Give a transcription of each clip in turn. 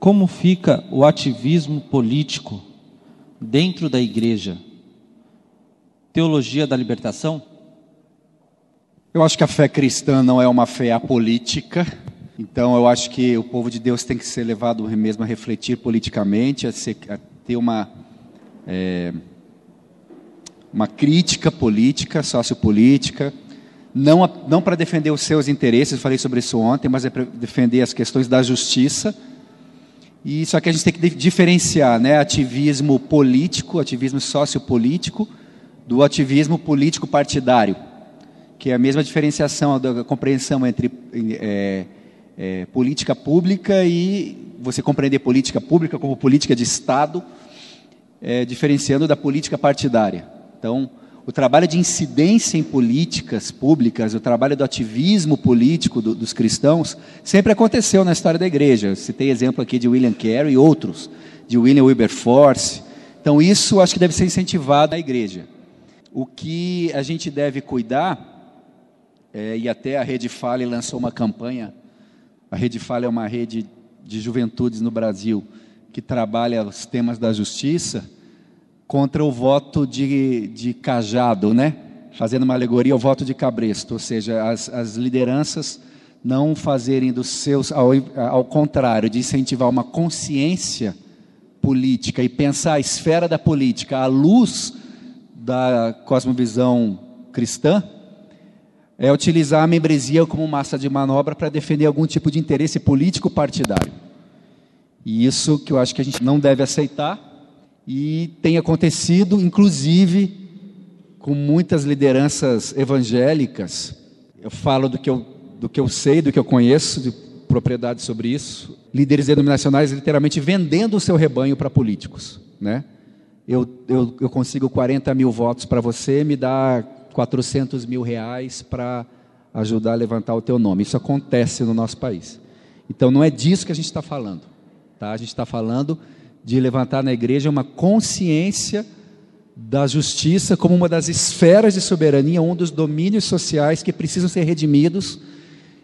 como fica o ativismo político dentro da igreja? Teologia da libertação? Eu acho que a fé cristã não é uma fé apolítica, então eu acho que o povo de Deus tem que ser levado mesmo a refletir politicamente, a, ser, a ter uma, é, uma crítica política, sociopolítica, não, não para defender os seus interesses, falei sobre isso ontem, mas é para defender as questões da justiça. E só que a gente tem que diferenciar, né, ativismo político, ativismo sociopolítico, do ativismo político partidário, que é a mesma diferenciação da compreensão entre é, é, política pública e você compreender política pública como política de Estado, é, diferenciando da política partidária. Então, o trabalho de incidência em políticas públicas, o trabalho do ativismo político do, dos cristãos, sempre aconteceu na história da igreja. Citei exemplo aqui de William Carey e outros, de William Wilberforce. Então, isso acho que deve ser incentivado na igreja. O que a gente deve cuidar, é, e até a Rede Fale lançou uma campanha, a Rede Fale é uma rede de juventudes no Brasil que trabalha os temas da justiça, contra o voto de, de cajado, né? fazendo uma alegoria ao voto de cabresto, ou seja, as, as lideranças não fazerem dos seus, ao, ao contrário, de incentivar uma consciência política e pensar a esfera da política à luz da cosmovisão cristã, é utilizar a membresia como massa de manobra para defender algum tipo de interesse político partidário. E isso que eu acho que a gente não deve aceitar e tem acontecido, inclusive, com muitas lideranças evangélicas. Eu falo do que eu, do que eu sei, do que eu conheço, de propriedade sobre isso. Líderes denominacionais literalmente vendendo o seu rebanho para políticos. Né? Eu, eu, eu consigo 40 mil votos para você, me dá 400 mil reais para ajudar a levantar o teu nome. Isso acontece no nosso país. Então não é disso que a gente está falando. Tá? A gente está falando de levantar na igreja uma consciência da justiça como uma das esferas de soberania, um dos domínios sociais que precisam ser redimidos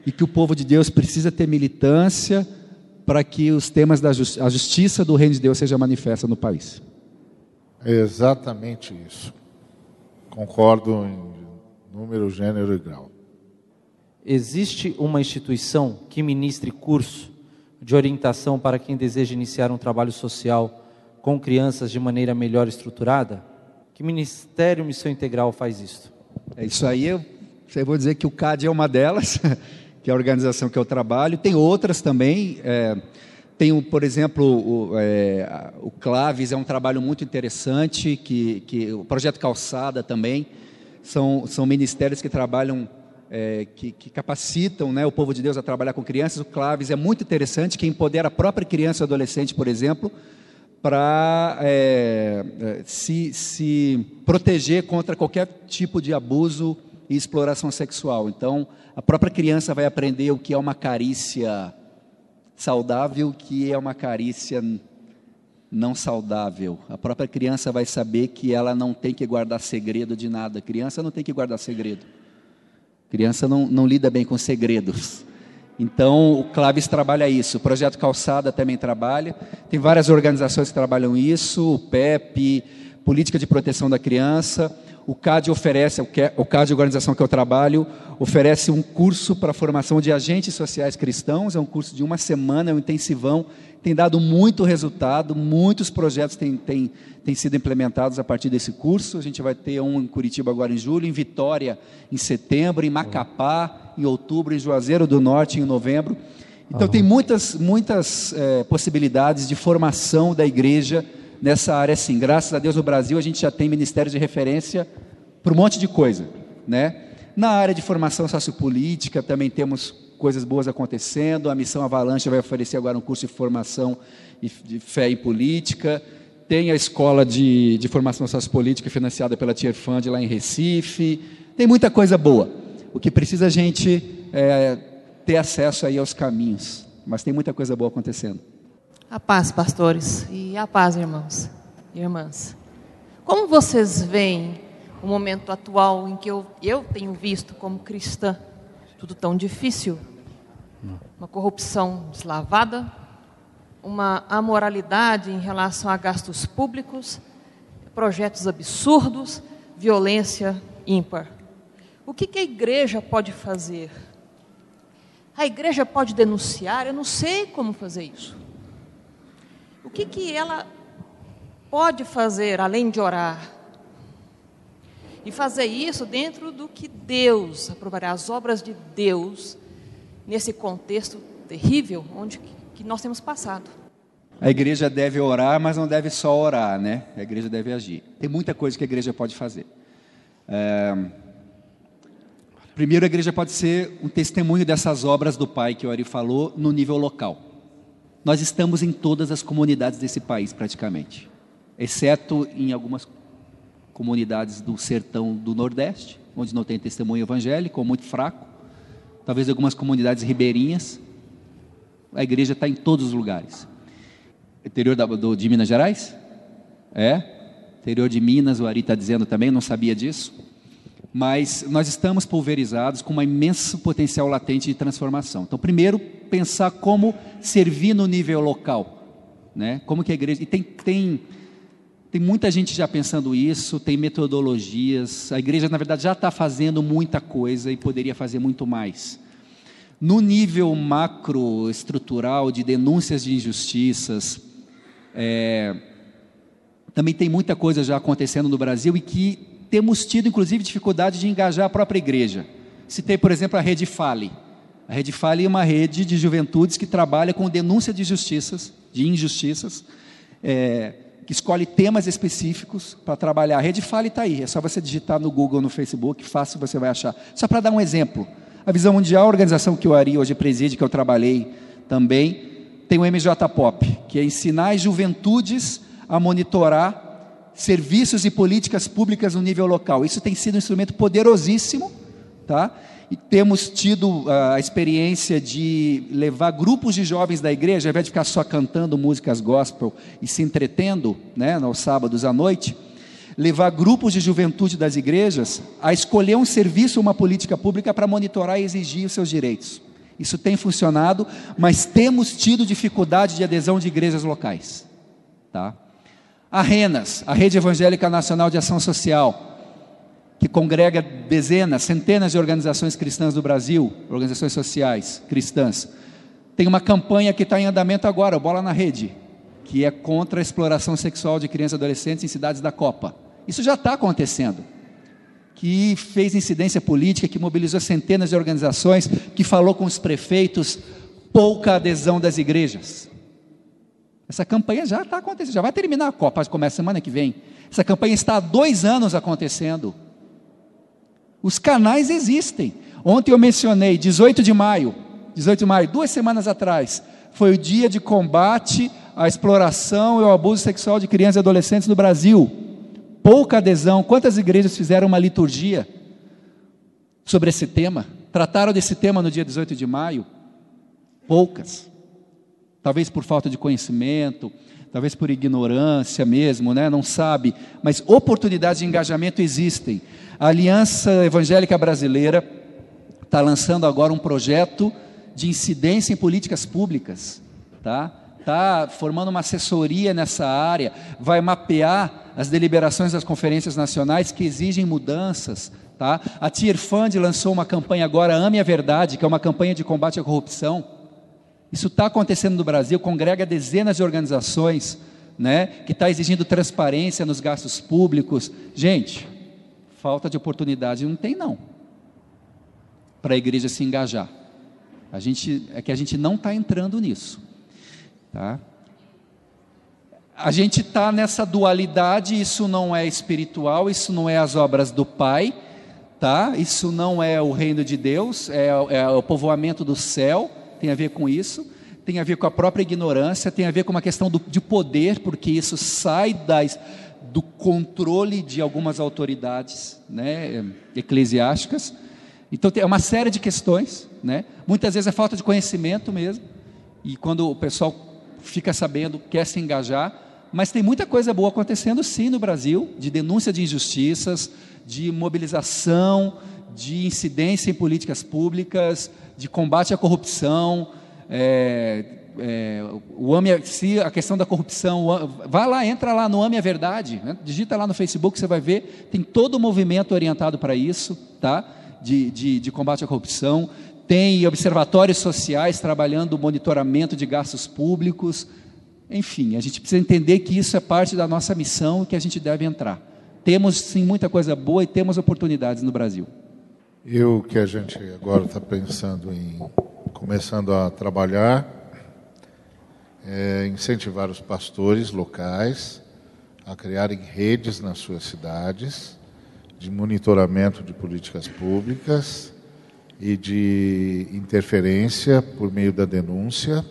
e que o povo de Deus precisa ter militância para que os temas da justi a justiça do reino de Deus seja manifesta no país. É exatamente isso. Concordo em número, gênero e grau. Existe uma instituição que ministre curso de orientação para quem deseja iniciar um trabalho social com crianças de maneira melhor estruturada? Que Ministério Missão Integral faz isso? É isso aí, eu, eu vou dizer que o CAD é uma delas, que é a organização que eu trabalho. Tem outras também. É, tem, por exemplo, o, é, o Claves é um trabalho muito interessante, que, que o Projeto Calçada também. São, são ministérios que trabalham é, que, que, capacitam né, o povo de Deus a trabalhar com crianças. O Claves é muito interessante, que empodera a própria criança e adolescente, por exemplo, para é, é, se, se proteger contra qualquer tipo de abuso e exploração sexual. Então, a própria criança vai aprender o que é uma carícia saudável, o que é uma carícia não saudável. A própria criança vai saber que ela não tem que guardar segredo de nada. A criança não tem que guardar segredo. Criança não, não lida bem com segredos. Então, o Claves trabalha isso. O Projeto Calçada também trabalha. Tem várias organizações que trabalham isso. O PEP, Política de Proteção da Criança. O CAD oferece, o CAD, a organização que eu trabalho, oferece um curso para a formação de agentes sociais cristãos. É um curso de uma semana, é um intensivão. Tem dado muito resultado, muitos projetos têm, têm, têm sido implementados a partir desse curso. A gente vai ter um em Curitiba agora em julho, em Vitória em setembro, em Macapá em outubro, em Juazeiro do Norte em novembro. Então, tem muitas, muitas é, possibilidades de formação da igreja nessa área assim. Graças a Deus no Brasil a gente já tem ministérios de referência para um monte de coisa, né? Na área de formação sociopolítica também temos coisas boas acontecendo. A Missão Avalanche vai oferecer agora um curso de formação de fé em política. Tem a escola de, de formação sociopolítica financiada pela Tier Fund lá em Recife. Tem muita coisa boa. O que precisa a gente é, ter acesso aí aos caminhos. Mas tem muita coisa boa acontecendo. A paz, pastores, e a paz, irmãos e irmãs. Como vocês veem o momento atual em que eu, eu tenho visto como cristã tudo tão difícil? Uma corrupção deslavada, uma amoralidade em relação a gastos públicos, projetos absurdos, violência ímpar. O que, que a igreja pode fazer? A igreja pode denunciar? Eu não sei como fazer isso. O que, que ela pode fazer além de orar? E fazer isso dentro do que Deus aprovará, as obras de Deus, nesse contexto terrível onde que nós temos passado. A igreja deve orar, mas não deve só orar, né? A igreja deve agir. Tem muita coisa que a igreja pode fazer. É... Primeiro, a igreja pode ser um testemunho dessas obras do Pai que o Ari falou no nível local. Nós estamos em todas as comunidades desse país, praticamente, exceto em algumas comunidades do sertão do Nordeste, onde não tem testemunho evangélico, ou muito fraco, talvez algumas comunidades ribeirinhas. A igreja está em todos os lugares. Interior da, do, de Minas Gerais? É. Interior de Minas, o Ari está dizendo também, não sabia disso. Mas nós estamos pulverizados com um imenso potencial latente de transformação. Então, primeiro, pensar como servir no nível local. Né? Como que a igreja. E tem, tem, tem muita gente já pensando isso, tem metodologias. A igreja, na verdade, já está fazendo muita coisa e poderia fazer muito mais. No nível macroestrutural de denúncias de injustiças, é, também tem muita coisa já acontecendo no Brasil e que temos tido, inclusive, dificuldade de engajar a própria igreja. Citei, por exemplo, a Rede Fale. A Rede Fale é uma rede de juventudes que trabalha com denúncia de justiças, de injustiças, é, que escolhe temas específicos para trabalhar. A Rede Fale está aí, é só você digitar no Google, no Facebook, fácil você vai achar. Só para dar um exemplo. A Visão Mundial, a organização que o Ari hoje preside, que eu trabalhei também, tem o MJ Pop, que é ensinar as juventudes a monitorar serviços e políticas públicas no nível local. Isso tem sido um instrumento poderosíssimo, tá? E temos tido uh, a experiência de levar grupos de jovens da igreja, ao invés de ficar só cantando músicas gospel e se entretendo, né, nos sábados à noite, levar grupos de juventude das igrejas a escolher um serviço, uma política pública para monitorar e exigir os seus direitos. Isso tem funcionado, mas temos tido dificuldade de adesão de igrejas locais. Tá? A RENAS, a Rede Evangélica Nacional de Ação Social, que congrega dezenas, centenas de organizações cristãs do Brasil, organizações sociais cristãs, tem uma campanha que está em andamento agora, Bola na Rede, que é contra a exploração sexual de crianças e adolescentes em cidades da Copa. Isso já está acontecendo que fez incidência política, que mobilizou centenas de organizações, que falou com os prefeitos, pouca adesão das igrejas. Essa campanha já está acontecendo, já vai terminar a Copa, começa semana que vem. Essa campanha está há dois anos acontecendo. Os canais existem. Ontem eu mencionei, 18 de maio, 18 de maio, duas semanas atrás, foi o dia de combate à exploração e ao abuso sexual de crianças e adolescentes no Brasil pouca adesão. Quantas igrejas fizeram uma liturgia sobre esse tema? Trataram desse tema no dia 18 de maio? Poucas. Talvez por falta de conhecimento, talvez por ignorância mesmo, né? não sabe, mas oportunidades de engajamento existem. A Aliança Evangélica Brasileira está lançando agora um projeto de incidência em políticas públicas, tá? Está formando uma assessoria nessa área, vai mapear as deliberações das conferências nacionais que exigem mudanças. Tá? A Tier Fund lançou uma campanha agora, Ame a Verdade, que é uma campanha de combate à corrupção. Isso está acontecendo no Brasil, congrega dezenas de organizações né, que está exigindo transparência nos gastos públicos. Gente, falta de oportunidade não tem não para a igreja se engajar. A gente, é que a gente não está entrando nisso. Tá? a gente está nessa dualidade, isso não é espiritual, isso não é as obras do Pai, tá? Isso não é o reino de Deus, é, é, o povoamento do céu, tem a ver com isso, tem a ver com a própria ignorância, tem a ver com uma questão do, de poder, porque isso sai das, do controle de algumas autoridades né, eclesiásticas. Então tem uma série de questões, né? Muitas vezes é falta de conhecimento mesmo. E quando o pessoal fica sabendo, quer se engajar, mas tem muita coisa boa acontecendo sim no Brasil, de denúncia de injustiças, de mobilização, de incidência em políticas públicas, de combate à corrupção, é, é, o AME, se a questão da corrupção, vai lá, entra lá no AME a Verdade, né? digita lá no Facebook, você vai ver, tem todo o movimento orientado para isso, tá? De, de, de, combate à corrupção, tem observatórios sociais trabalhando o monitoramento de gastos públicos, enfim, a gente precisa entender que isso é parte da nossa missão e que a gente deve entrar. Temos sim muita coisa boa e temos oportunidades no Brasil. E o que a gente agora está pensando em começando a trabalhar é incentivar os pastores locais a criarem redes nas suas cidades de monitoramento de políticas públicas e de interferência por meio da denúncia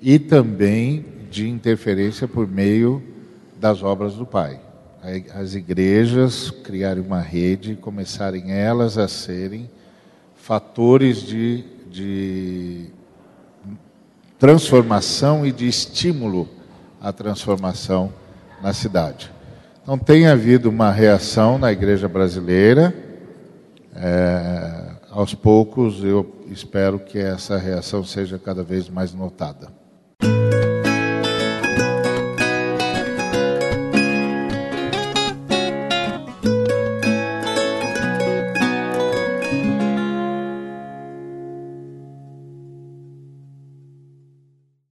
e também de interferência por meio das obras do Pai. As igrejas criarem uma rede e começarem elas a serem fatores de, de transformação e de estímulo à transformação na cidade. Então, tem havido uma reação na igreja brasileira. É, aos poucos, eu espero que essa reação seja cada vez mais notada.